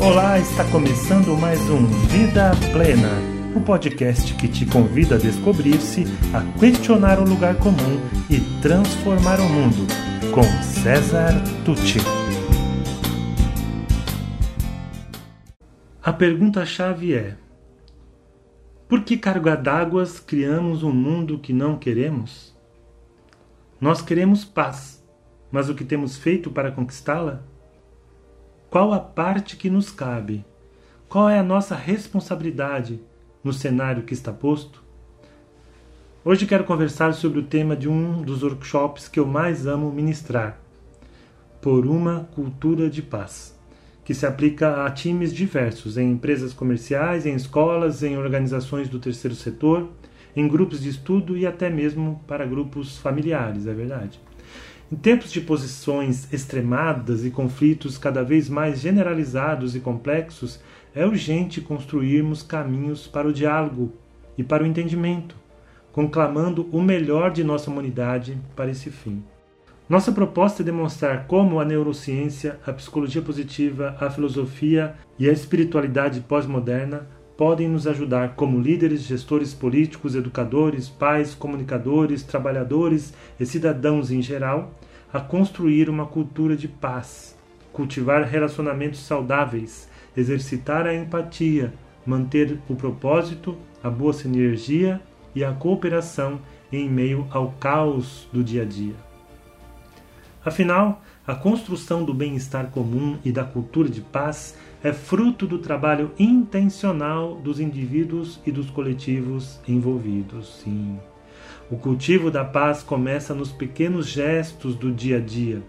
Olá, está começando mais um Vida Plena, o um podcast que te convida a descobrir-se, a questionar o lugar comum e transformar o mundo, com César Tucci. A pergunta-chave é: por que carga d'água criamos um mundo que não queremos? Nós queremos paz, mas o que temos feito para conquistá-la? Qual a parte que nos cabe? Qual é a nossa responsabilidade no cenário que está posto? Hoje quero conversar sobre o tema de um dos workshops que eu mais amo ministrar, por uma cultura de paz, que se aplica a times diversos, em empresas comerciais, em escolas, em organizações do terceiro setor, em grupos de estudo e até mesmo para grupos familiares, é verdade. Em tempos de posições extremadas e conflitos cada vez mais generalizados e complexos, é urgente construirmos caminhos para o diálogo e para o entendimento, conclamando o melhor de nossa humanidade para esse fim. Nossa proposta é demonstrar como a neurociência, a psicologia positiva, a filosofia e a espiritualidade pós-moderna podem nos ajudar como líderes, gestores políticos, educadores, pais, comunicadores, trabalhadores e cidadãos em geral a construir uma cultura de paz, cultivar relacionamentos saudáveis, exercitar a empatia, manter o propósito, a boa sinergia e a cooperação em meio ao caos do dia a dia. Afinal, a construção do bem-estar comum e da cultura de paz é fruto do trabalho intencional dos indivíduos e dos coletivos envolvidos. Sim. O cultivo da paz começa nos pequenos gestos do dia a dia,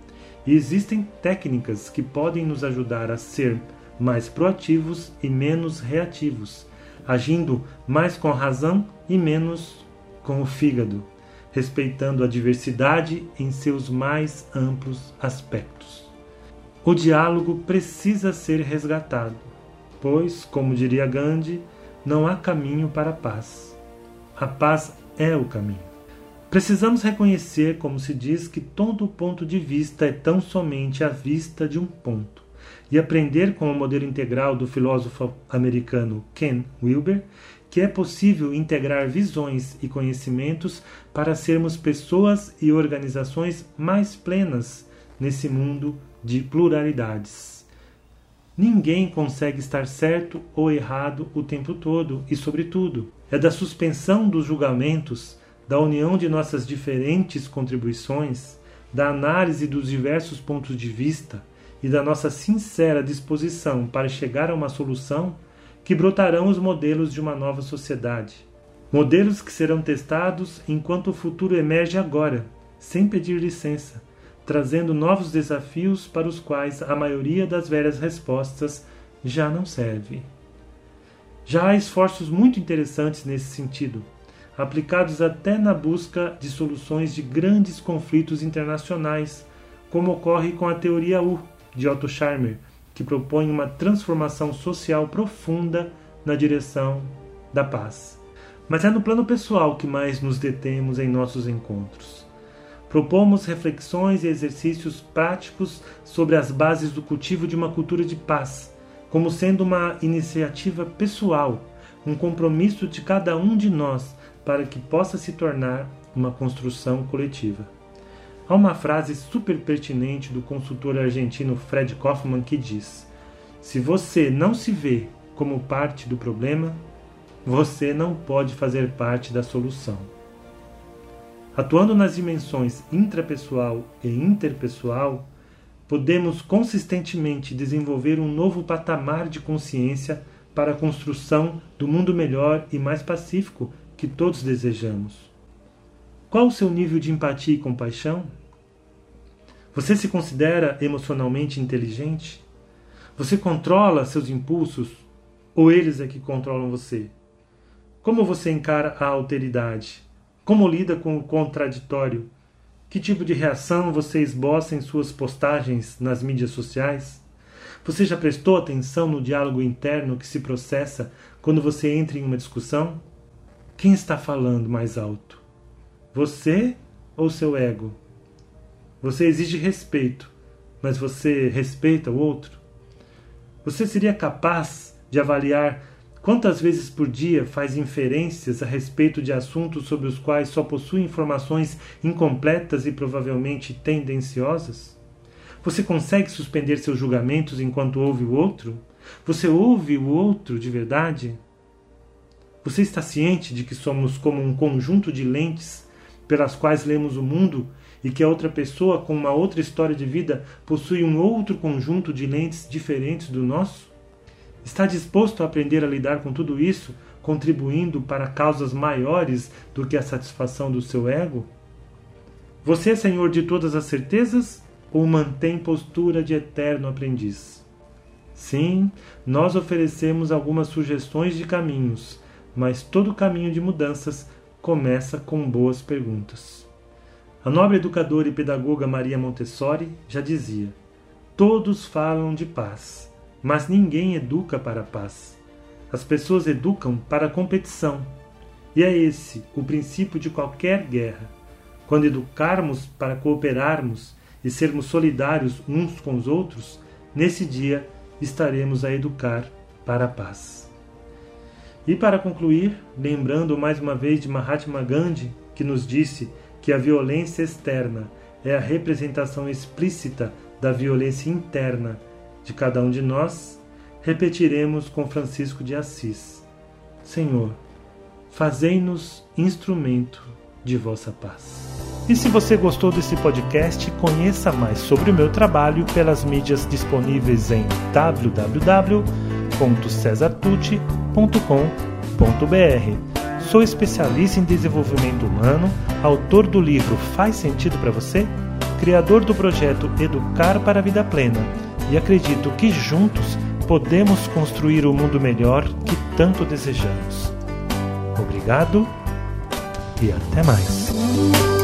e existem técnicas que podem nos ajudar a ser mais proativos e menos reativos, agindo mais com a razão e menos com o fígado, respeitando a diversidade em seus mais amplos aspectos. O diálogo precisa ser resgatado, pois, como diria Gandhi, não há caminho para a paz. A paz é o caminho. Precisamos reconhecer, como se diz, que todo ponto de vista é tão somente a vista de um ponto, e aprender com o modelo integral do filósofo americano Ken Wilber que é possível integrar visões e conhecimentos para sermos pessoas e organizações mais plenas nesse mundo de pluralidades. Ninguém consegue estar certo ou errado o tempo todo e, sobretudo, é da suspensão dos julgamentos da união de nossas diferentes contribuições, da análise dos diversos pontos de vista e da nossa sincera disposição para chegar a uma solução que brotarão os modelos de uma nova sociedade. Modelos que serão testados enquanto o futuro emerge agora, sem pedir licença, trazendo novos desafios para os quais a maioria das velhas respostas já não serve. Já há esforços muito interessantes nesse sentido aplicados até na busca de soluções de grandes conflitos internacionais, como ocorre com a teoria U de Otto Scharmer, que propõe uma transformação social profunda na direção da paz. Mas é no plano pessoal que mais nos detemos em nossos encontros. Propomos reflexões e exercícios práticos sobre as bases do cultivo de uma cultura de paz, como sendo uma iniciativa pessoal, um compromisso de cada um de nós para que possa se tornar uma construção coletiva. Há uma frase super pertinente do consultor argentino Fred Kaufman que diz: Se você não se vê como parte do problema, você não pode fazer parte da solução. Atuando nas dimensões intrapessoal e interpessoal, podemos consistentemente desenvolver um novo patamar de consciência para a construção do mundo melhor e mais pacífico que todos desejamos. Qual o seu nível de empatia e compaixão? Você se considera emocionalmente inteligente? Você controla seus impulsos ou eles é que controlam você? Como você encara a alteridade? Como lida com o contraditório? Que tipo de reação você esboça em suas postagens nas mídias sociais? Você já prestou atenção no diálogo interno que se processa quando você entra em uma discussão? Quem está falando mais alto? Você ou seu ego? Você exige respeito, mas você respeita o outro? Você seria capaz de avaliar quantas vezes por dia faz inferências a respeito de assuntos sobre os quais só possui informações incompletas e provavelmente tendenciosas? Você consegue suspender seus julgamentos enquanto ouve o outro? Você ouve o outro de verdade? Você está ciente de que somos como um conjunto de lentes pelas quais lemos o mundo e que a outra pessoa com uma outra história de vida possui um outro conjunto de lentes diferentes do nosso? Está disposto a aprender a lidar com tudo isso, contribuindo para causas maiores do que a satisfação do seu ego? Você é senhor de todas as certezas ou mantém postura de eterno aprendiz? Sim, nós oferecemos algumas sugestões de caminhos, mas todo caminho de mudanças começa com boas perguntas. A nobre educadora e pedagoga Maria Montessori já dizia: Todos falam de paz, mas ninguém educa para a paz. As pessoas educam para a competição. E é esse o princípio de qualquer guerra. Quando educarmos para cooperarmos e sermos solidários uns com os outros, nesse dia estaremos a educar para a paz. E para concluir, lembrando mais uma vez de Mahatma Gandhi, que nos disse que a violência externa é a representação explícita da violência interna de cada um de nós, repetiremos com Francisco de Assis: Senhor, fazei-nos instrumento de vossa paz. E se você gostou desse podcast, conheça mais sobre o meu trabalho pelas mídias disponíveis em www.cesartucci.com.br. Sou especialista em desenvolvimento humano, autor do livro Faz Sentido para Você, criador do projeto Educar para a Vida Plena e acredito que juntos podemos construir o mundo melhor que tanto desejamos. Obrigado e até mais.